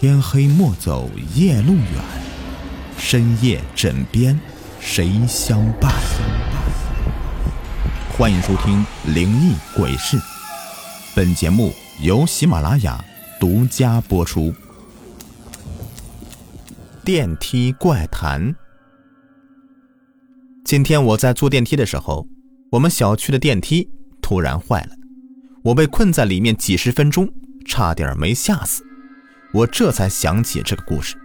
天黑莫走夜路远，深夜枕边谁相伴？欢迎收听《灵异鬼事》，本节目由喜马拉雅独家播出。电梯怪谈。今天我在坐电梯的时候，我们小区的电梯突然坏了，我被困在里面几十分钟，差点没吓死。我这才想起这个故事，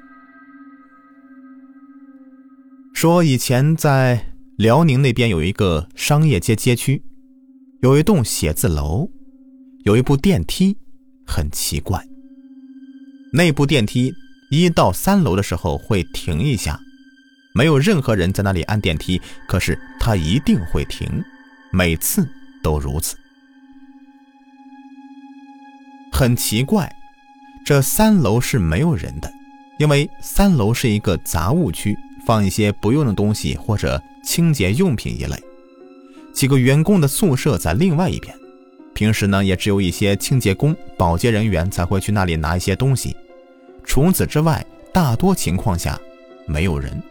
说以前在辽宁那边有一个商业街街区，有一栋写字楼，有一部电梯，很奇怪。那部电梯一到三楼的时候会停一下，没有任何人在那里按电梯，可是它一定会停，每次都如此，很奇怪。这三楼是没有人的，因为三楼是一个杂物区，放一些不用的东西或者清洁用品一类。几个员工的宿舍在另外一边，平时呢也只有一些清洁工、保洁人员才会去那里拿一些东西。除此之外，大多情况下没有人。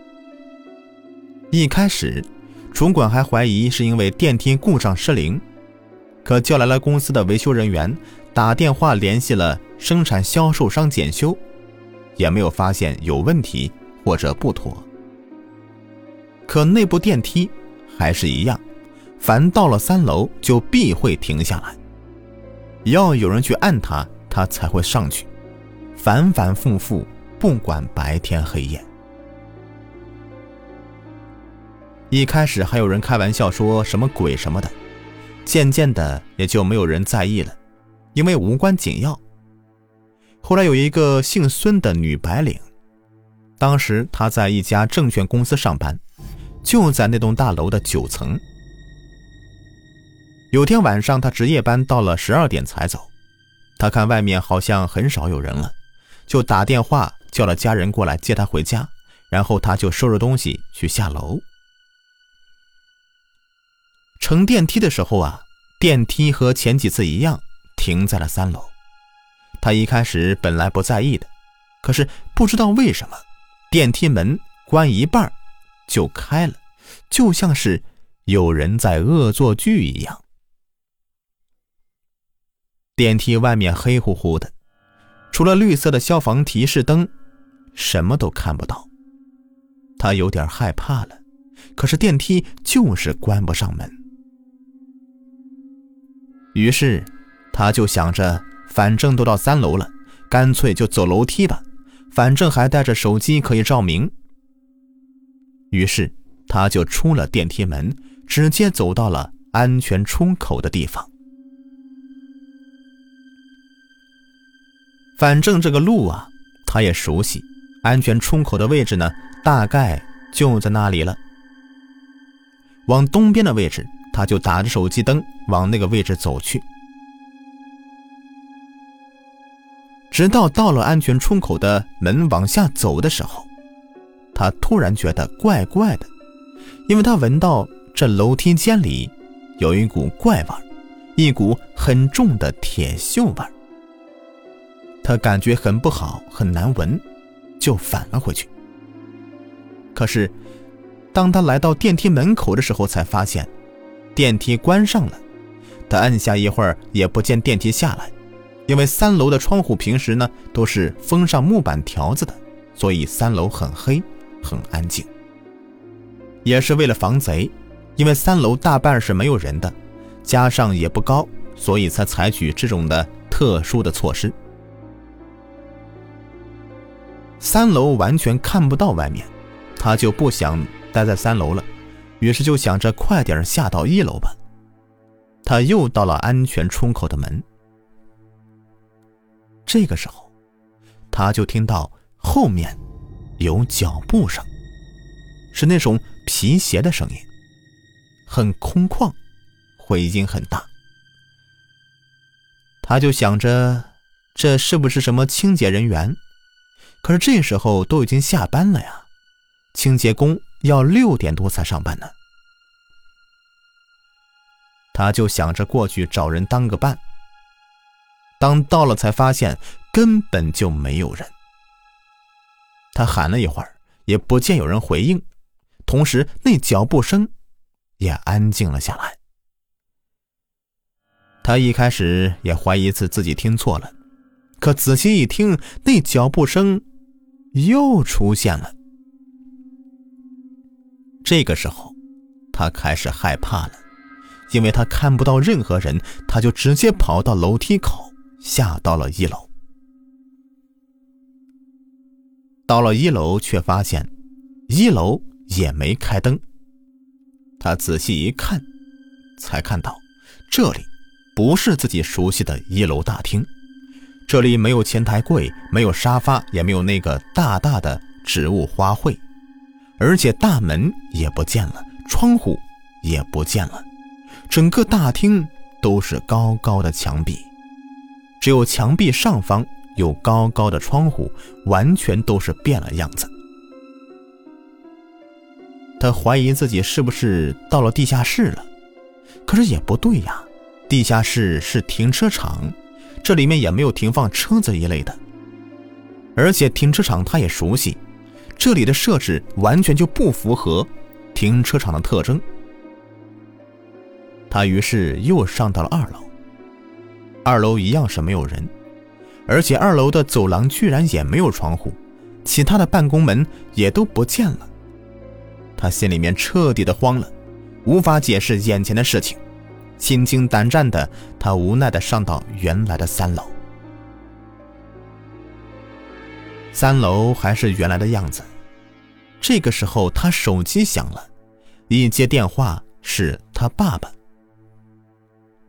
一开始，主管还怀疑是因为电梯故障失灵，可叫来了公司的维修人员，打电话联系了。生产销售商检修，也没有发现有问题或者不妥。可那部电梯还是一样，凡到了三楼就必会停下来，要有人去按它，它才会上去，反反复复，不管白天黑夜。一开始还有人开玩笑说什么鬼什么的，渐渐的也就没有人在意了，因为无关紧要。后来有一个姓孙的女白领，当时她在一家证券公司上班，就在那栋大楼的九层。有天晚上，她值夜班到了十二点才走，她看外面好像很少有人了，就打电话叫了家人过来接她回家，然后她就收拾东西去下楼。乘电梯的时候啊，电梯和前几次一样停在了三楼。他一开始本来不在意的，可是不知道为什么，电梯门关一半就开了，就像是有人在恶作剧一样。电梯外面黑乎乎的，除了绿色的消防提示灯，什么都看不到。他有点害怕了，可是电梯就是关不上门。于是，他就想着。反正都到三楼了，干脆就走楼梯吧，反正还带着手机可以照明。于是他就出了电梯门，直接走到了安全出口的地方。反正这个路啊，他也熟悉，安全出口的位置呢，大概就在那里了。往东边的位置，他就打着手机灯往那个位置走去。直到到了安全出口的门往下走的时候，他突然觉得怪怪的，因为他闻到这楼梯间里有一股怪味一股很重的铁锈味他感觉很不好，很难闻，就返了回去。可是，当他来到电梯门口的时候，才发现电梯关上了。他按下一会儿，也不见电梯下来。因为三楼的窗户平时呢都是封上木板条子的，所以三楼很黑，很安静。也是为了防贼，因为三楼大半是没有人的，加上也不高，所以才采取这种的特殊的措施。三楼完全看不到外面，他就不想待在三楼了，于是就想着快点下到一楼吧。他又到了安全出口的门。这个时候，他就听到后面有脚步声，是那种皮鞋的声音，很空旷，回音很大。他就想着，这是不是什么清洁人员？可是这时候都已经下班了呀，清洁工要六点多才上班呢。他就想着过去找人当个伴。当到了，才发现根本就没有人，他喊了一会儿，也不见有人回应，同时那脚步声也安静了下来。他一开始也怀疑是自己听错了，可仔细一听，那脚步声又出现了。这个时候，他开始害怕了，因为他看不到任何人，他就直接跑到楼梯口，下到了一楼。到了一楼，却发现一楼也没开灯。他仔细一看，才看到这里。不是自己熟悉的一楼大厅，这里没有前台柜，没有沙发，也没有那个大大的植物花卉，而且大门也不见了，窗户也不见了，整个大厅都是高高的墙壁，只有墙壁上方有高高的窗户，完全都是变了样子。他怀疑自己是不是到了地下室了，可是也不对呀。地下室是停车场，这里面也没有停放车子一类的，而且停车场他也熟悉，这里的设置完全就不符合停车场的特征。他于是又上到了二楼，二楼一样是没有人，而且二楼的走廊居然也没有窗户，其他的办公门也都不见了。他心里面彻底的慌了，无法解释眼前的事情。心惊胆战的他，无奈的上到原来的三楼。三楼还是原来的样子。这个时候，他手机响了，一接电话是他爸爸。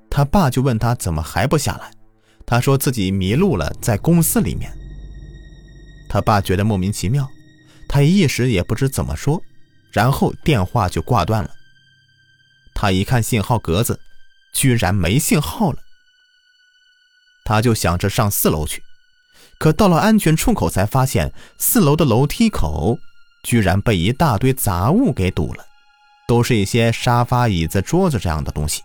他爸就问他怎么还不下来，他说自己迷路了，在公司里面。他爸觉得莫名其妙，他一时也不知怎么说，然后电话就挂断了。他一看信号格子。居然没信号了，他就想着上四楼去，可到了安全出口才发现四楼的楼梯口居然被一大堆杂物给堵了，都是一些沙发、椅子、桌子这样的东西。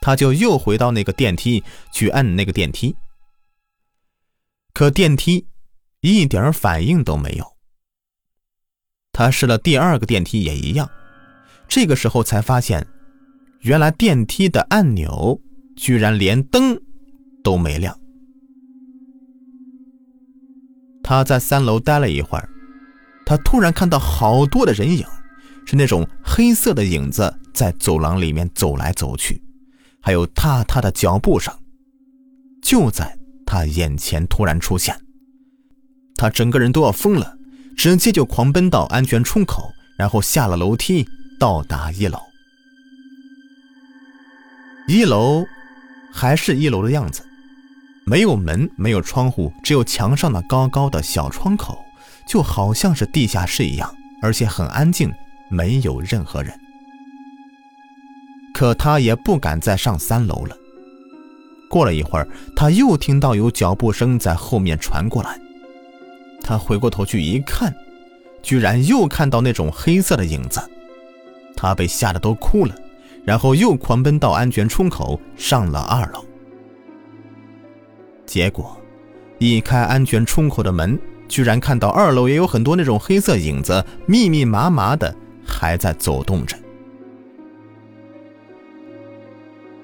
他就又回到那个电梯去按那个电梯，可电梯一点反应都没有。他试了第二个电梯也一样，这个时候才发现。原来电梯的按钮居然连灯都没亮。他在三楼待了一会儿，他突然看到好多的人影，是那种黑色的影子在走廊里面走来走去，还有踏踏的脚步声，就在他眼前突然出现。他整个人都要疯了，直接就狂奔到安全出口，然后下了楼梯，到达一楼。一楼还是一楼的样子，没有门，没有窗户，只有墙上的高高的小窗口，就好像是地下室一样，而且很安静，没有任何人。可他也不敢再上三楼了。过了一会儿，他又听到有脚步声在后面传过来，他回过头去一看，居然又看到那种黑色的影子，他被吓得都哭了。然后又狂奔到安全出口，上了二楼。结果，一开安全出口的门，居然看到二楼也有很多那种黑色影子，密密麻麻的还在走动着。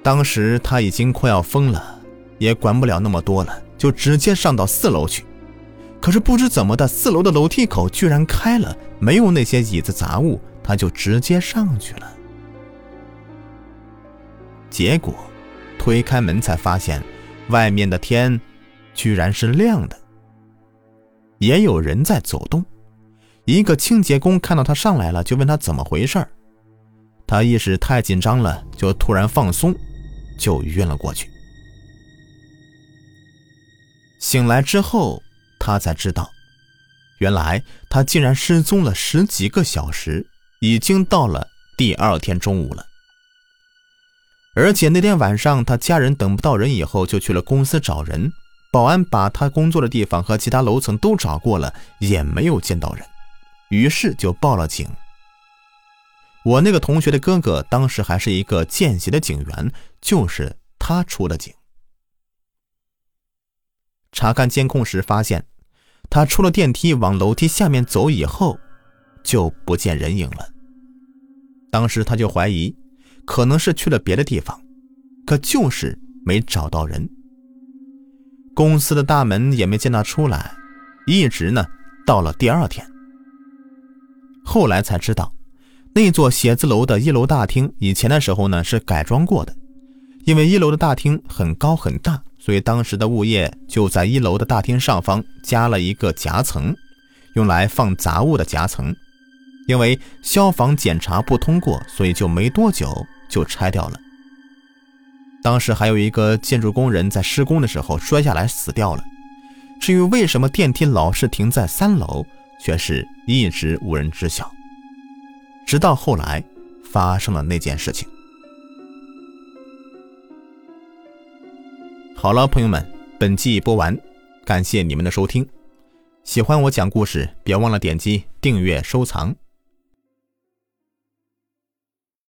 当时他已经快要疯了，也管不了那么多了，就直接上到四楼去。可是不知怎么的，四楼的楼梯口居然开了，没有那些椅子杂物，他就直接上去了。结果，推开门才发现，外面的天居然是亮的，也有人在走动。一个清洁工看到他上来了，就问他怎么回事他一时太紧张了，就突然放松，就晕了过去。醒来之后，他才知道，原来他竟然失踪了十几个小时，已经到了第二天中午了。而且那天晚上，他家人等不到人以后，就去了公司找人。保安把他工作的地方和其他楼层都找过了，也没有见到人，于是就报了警。我那个同学的哥哥当时还是一个见习的警员，就是他出的警。查看监控时发现，他出了电梯往楼梯下面走以后，就不见人影了。当时他就怀疑，可能是去了别的地方，可就是没找到人。公司的大门也没见他出来，一直呢到了第二天。后来才知道，那座写字楼的一楼大厅以前的时候呢是改装过的，因为一楼的大厅很高很大。所以当时的物业就在一楼的大厅上方加了一个夹层，用来放杂物的夹层。因为消防检查不通过，所以就没多久就拆掉了。当时还有一个建筑工人在施工的时候摔下来死掉了。至于为什么电梯老是停在三楼，却是一直无人知晓。直到后来发生了那件事情。好了，朋友们，本集播完，感谢你们的收听。喜欢我讲故事，别忘了点击订阅、收藏。